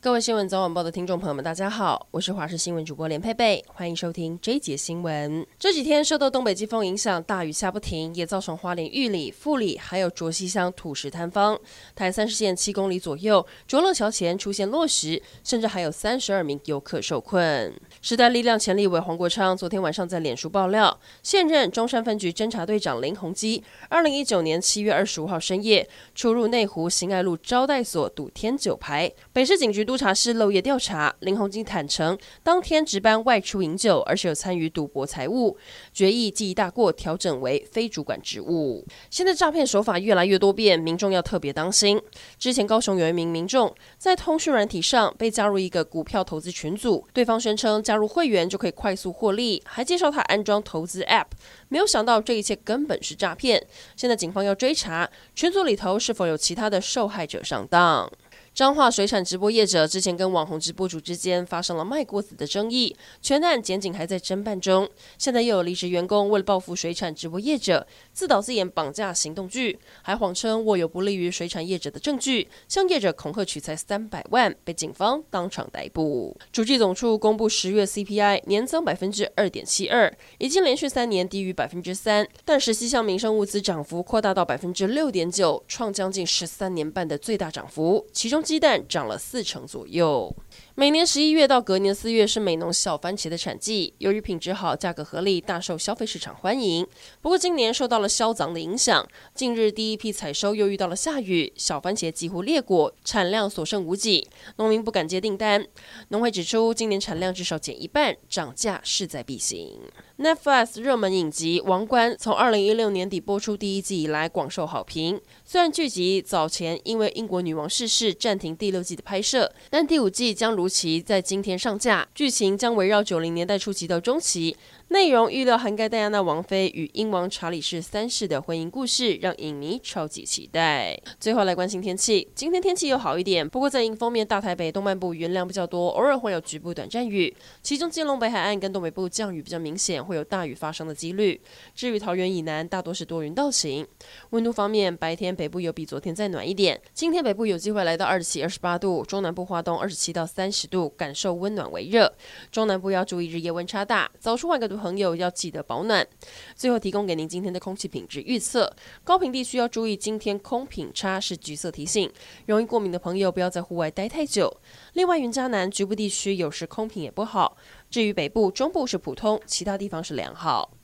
各位新闻早晚报的听众朋友们，大家好，我是华视新闻主播连佩佩，欢迎收听这一节新闻。这几天受到东北季风影响，大雨下不停，也造成花莲玉里、富里还有卓溪乡土石坍方，台三十线七公里左右卓乐桥前出现落石，甚至还有三十二名游客受困。时代力量前立委黄国昌昨天晚上在脸书爆料，现任中山分局侦查队长林鸿基，二零一九年七月二十五号深夜出入内湖新爱路招待所赌天九牌，北市警局督察室漏夜调查，林鸿基坦承当天值班外出饮酒，而且有参与赌博财物，决议记一大过，调整为非主管职务。现在诈骗手法越来越多变，民众要特别当心。之前高雄有一名民众在通讯软体上被加入一个股票投资群组，对方宣称加入会员就可以快速获利，还介绍他安装投资 App，没有想到这一切根本是诈骗。现在警方要追查群组里头是否有其他的受害者上当。彰化水产直播业者之前跟网红直播主之间发生了卖锅子的争议，全案检警还在侦办中。现在又有离职员工为了报复水产直播业者，自导自演绑架行动剧，还谎称握有不利于水产业者的证据，向业者恐吓取财三百万，被警方当场逮捕。主计总处公布十月 CPI 年增百分之二点七二，已经连续三年低于百分之三，但十七项民生物资涨幅扩大到百分之六点九，创将近十三年半的最大涨幅，其中。鸡蛋涨了四成左右。每年十一月到隔年四月是美浓小番茄的产季，由于品质好、价格合理，大受消费市场欢迎。不过今年受到了萧长的影响，近日第一批采收又遇到了下雨，小番茄几乎裂果，产量所剩无几，农民不敢接订单。农会指出，今年产量至少减一半，涨价势在必行。Netflix 热门影集《王冠》从二零一六年底播出第一季以来广受好评，虽然剧集早前因为英国女王逝世停第六季的拍摄，但第五季将如期在今天上架，剧情将围绕九零年代初期到中期。内容预料涵盖戴安娜王妃与英王查理士三世的婚姻故事，让影迷超级期待。最后来关心天气，今天天气又好一点，不过在迎风面，大台北东半部云量比较多，偶尔会有局部短暂雨，其中金龙北海岸跟东北部降雨比较明显，会有大雨发生的几率。至于桃园以南，大多是多云到晴。温度方面，白天北部有比昨天再暖一点，今天北部有机会来到二七、二十八度，中南部花东二十七到三十度，感受温暖为热。中南部要注意日夜温差大，早出外个朋友要记得保暖。最后提供给您今天的空气品质预测：高屏地区要注意，今天空品差是橘色提醒，容易过敏的朋友不要在户外待太久。另外，云嘉南局部地区有时空品也不好。至于北部、中部是普通，其他地方是良好。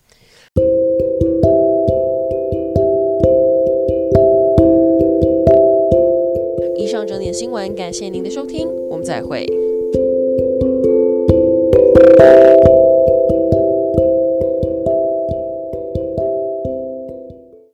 整点新闻，感谢您的收听，我们再会。